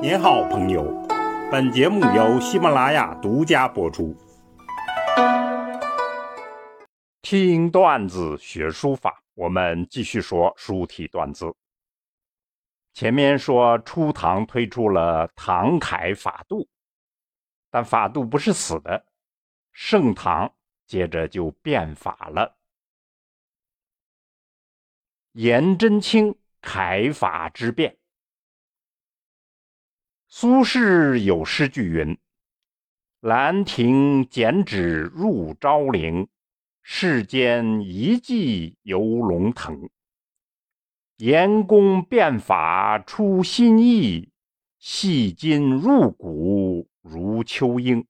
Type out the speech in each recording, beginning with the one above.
您好，朋友。本节目由喜马拉雅独家播出。听段子学书法，我们继续说书体段字。前面说初唐推出了唐楷法度，但法度不是死的。盛唐接着就变法了。颜真卿楷法之变。苏轼有诗句云：“兰亭剪纸入昭陵，世间遗迹游龙腾。严公变法出新意，细金入骨如秋英。”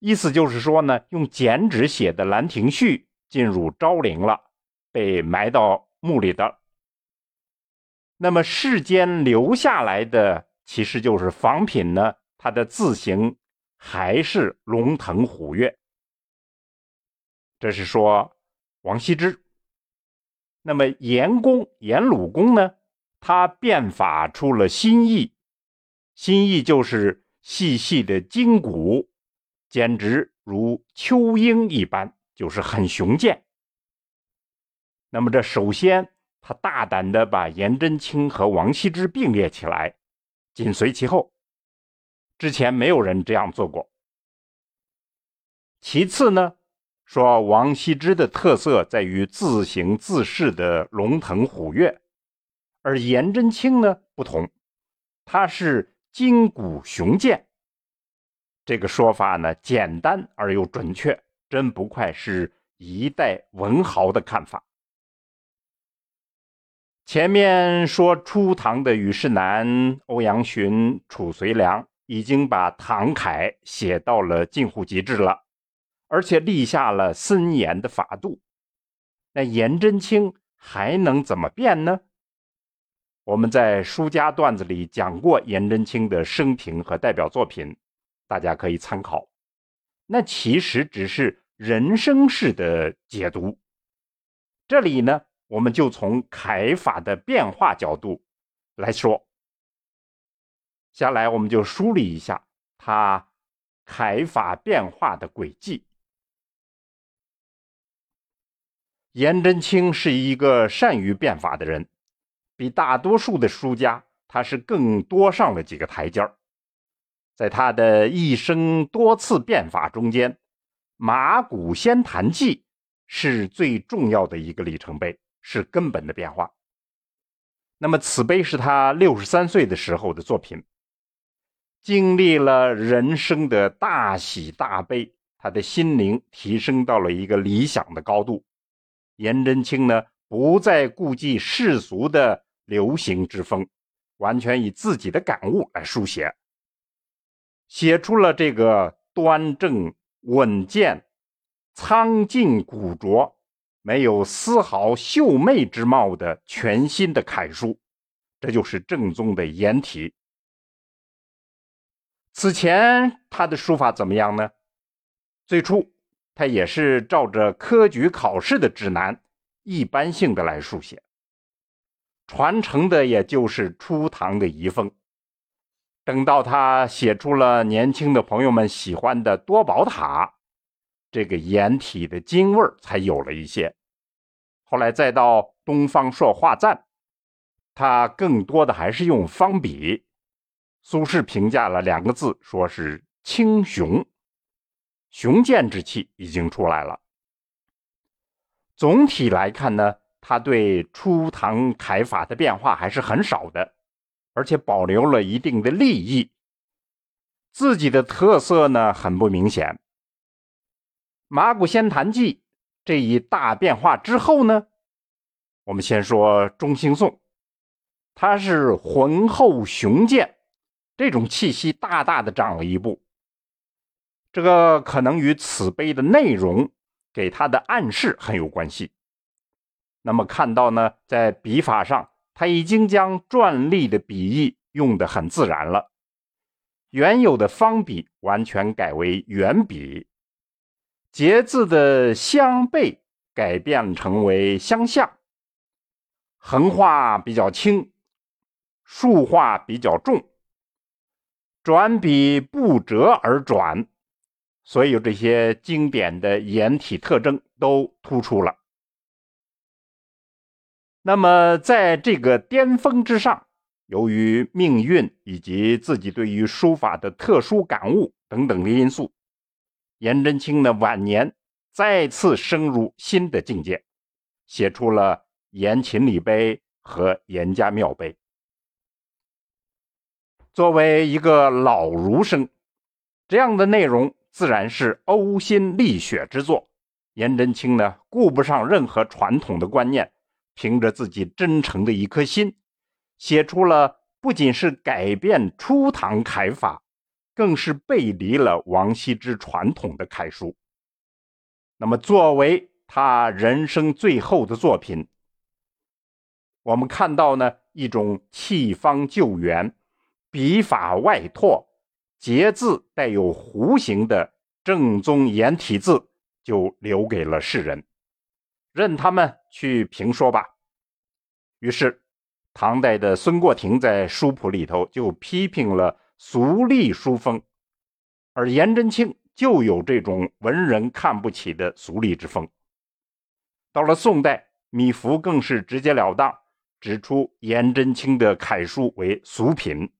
意思就是说呢，用剪纸写的《兰亭序》进入昭陵了，被埋到墓里的。那么世间留下来的其实就是仿品呢，它的字形还是龙腾虎跃。这是说王羲之。那么颜公、颜鲁公呢，他变法出了新意，新意就是细细的筋骨，简直如秋鹰一般，就是很雄健。那么这首先。他大胆地把颜真卿和王羲之并列起来，紧随其后。之前没有人这样做过。其次呢，说王羲之的特色在于自行自适的龙腾虎跃，而颜真卿呢不同，他是筋骨雄健。这个说法呢简单而又准确，真不愧是一代文豪的看法。前面说初唐的虞世南、欧阳询、褚遂良已经把唐楷写到了近乎极致了，而且立下了森严的法度。那颜真卿还能怎么变呢？我们在书家段子里讲过颜真卿的生平和代表作品，大家可以参考。那其实只是人生式的解读。这里呢？我们就从楷法的变化角度来说，下来我们就梳理一下他楷法变化的轨迹。颜真卿是一个善于变法的人，比大多数的书家，他是更多上了几个台阶儿。在他的一生多次变法中间，《马骨仙坛记》是最重要的一个里程碑。是根本的变化。那么，此碑是他六十三岁的时候的作品，经历了人生的大喜大悲，他的心灵提升到了一个理想的高度。颜真卿呢，不再顾忌世俗的流行之风，完全以自己的感悟来书写，写出了这个端正稳健、苍劲古拙。没有丝毫秀媚之貌的全新的楷书，这就是正宗的颜体。此前他的书法怎么样呢？最初他也是照着科举考试的指南，一般性的来书写，传承的也就是初唐的遗风。等到他写出了年轻的朋友们喜欢的多宝塔。这个颜体的精味才有了一些。后来再到东方朔画赞，他更多的还是用方笔。苏轼评价了两个字，说是清雄，雄健之气已经出来了。总体来看呢，他对初唐楷法的变化还是很少的，而且保留了一定的利益。自己的特色呢，很不明显。《马骨仙坛记》这一大变化之后呢，我们先说中兴颂，它是浑厚雄健，这种气息大大的长了一步。这个可能与此碑的内容给他的暗示很有关系。那么看到呢，在笔法上，他已经将篆隶的笔意用得很自然了，原有的方笔完全改为圆笔。节字的相背改变成为相向，横画比较轻，竖画比较重，转笔不折而转，所有这些经典的颜体特征都突出了。那么，在这个巅峰之上，由于命运以及自己对于书法的特殊感悟等等的因素，颜真卿呢晚年再次升入新的境界，写出了《颜勤礼碑》和《颜家庙碑》。作为一个老儒生，这样的内容自然是呕心沥血之作。颜真卿呢，顾不上任何传统的观念，凭着自己真诚的一颗心，写出了不仅是改变初唐楷法，更是背离了王羲之传统的楷书。那么，作为他人生最后的作品，我们看到呢，一种弃方救援。笔法外拓，结字带有弧形的正宗颜体字，就留给了世人，任他们去评说吧。于是，唐代的孙过庭在书谱里头就批评了俗隶书风，而颜真卿就有这种文人看不起的俗隶之风。到了宋代，米芾更是直截了当指出颜真卿的楷书为俗品。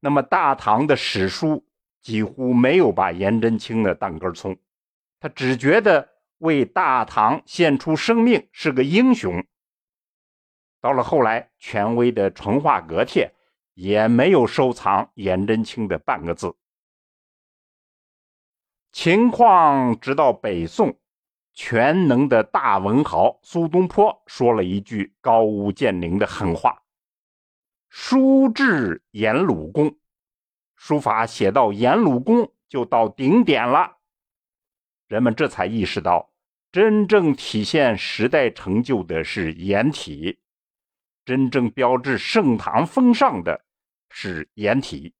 那么，大唐的史书几乎没有把颜真卿的当根葱，他只觉得为大唐献出生命是个英雄。到了后来，权威的《淳化阁帖》也没有收藏颜真卿的半个字。情况直到北宋，全能的大文豪苏东坡说了一句高屋建瓴的狠话。书至颜鲁公，书法写到颜鲁公就到顶点了。人们这才意识到，真正体现时代成就的是颜体，真正标志盛唐风尚的是颜体。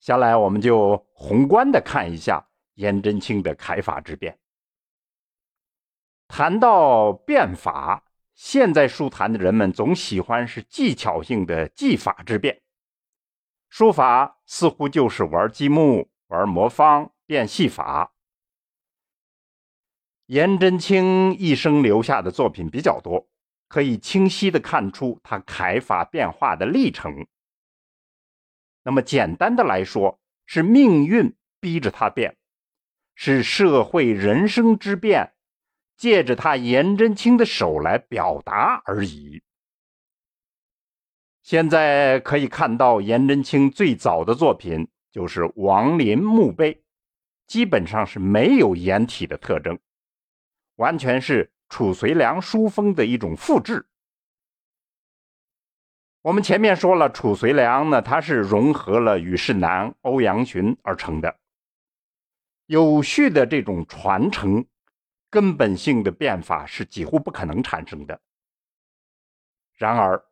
下来，我们就宏观的看一下颜真卿的楷法之变。谈到变法。现在书坛的人们总喜欢是技巧性的技法之变，书法似乎就是玩积木、玩魔方、变戏法。颜真卿一生留下的作品比较多，可以清晰的看出他楷法变化的历程。那么简单的来说，是命运逼着他变，是社会人生之变。借着他颜真卿的手来表达而已。现在可以看到，颜真卿最早的作品就是王林墓碑，基本上是没有颜体的特征，完全是褚遂良书风的一种复制。我们前面说了，褚遂良呢，他是融合了虞世南、欧阳询而成的，有序的这种传承。根本性的变法是几乎不可能产生的。然而，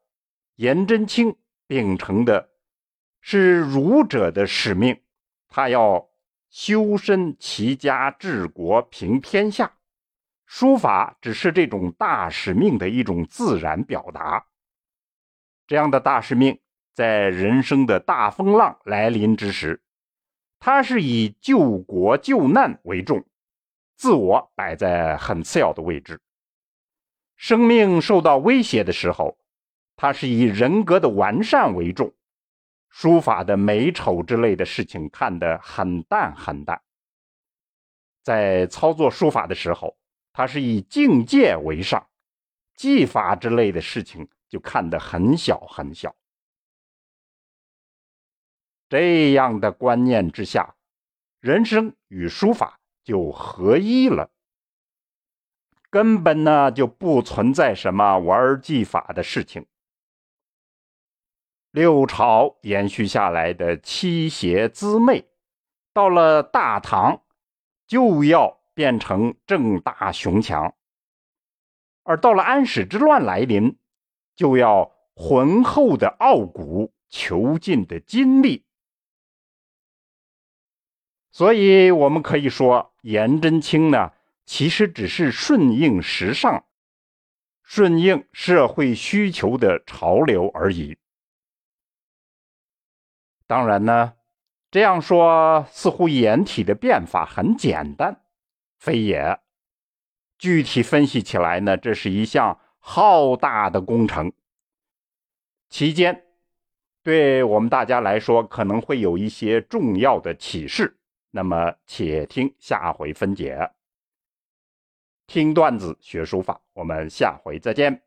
颜真卿秉承的是儒者的使命，他要修身齐家治国平天下，书法只是这种大使命的一种自然表达。这样的大使命，在人生的大风浪来临之时，它是以救国救难为重。自我摆在很次要的位置，生命受到威胁的时候，他是以人格的完善为重，书法的美丑之类的事情看得很淡很淡。在操作书法的时候，他是以境界为上，技法之类的事情就看得很小很小。这样的观念之下，人生与书法。就合一了，根本呢就不存在什么玩技法的事情。六朝延续下来的七邪滋媚，到了大唐就要变成正大雄强，而到了安史之乱来临，就要浑厚的傲骨，遒劲的筋力。所以，我们可以说，颜真卿呢，其实只是顺应时尚，顺应社会需求的潮流而已。当然呢，这样说似乎掩体的变法很简单，非也。具体分析起来呢，这是一项浩大的工程，期间对我们大家来说可能会有一些重要的启示。那么，且听下回分解。听段子学书法，我们下回再见。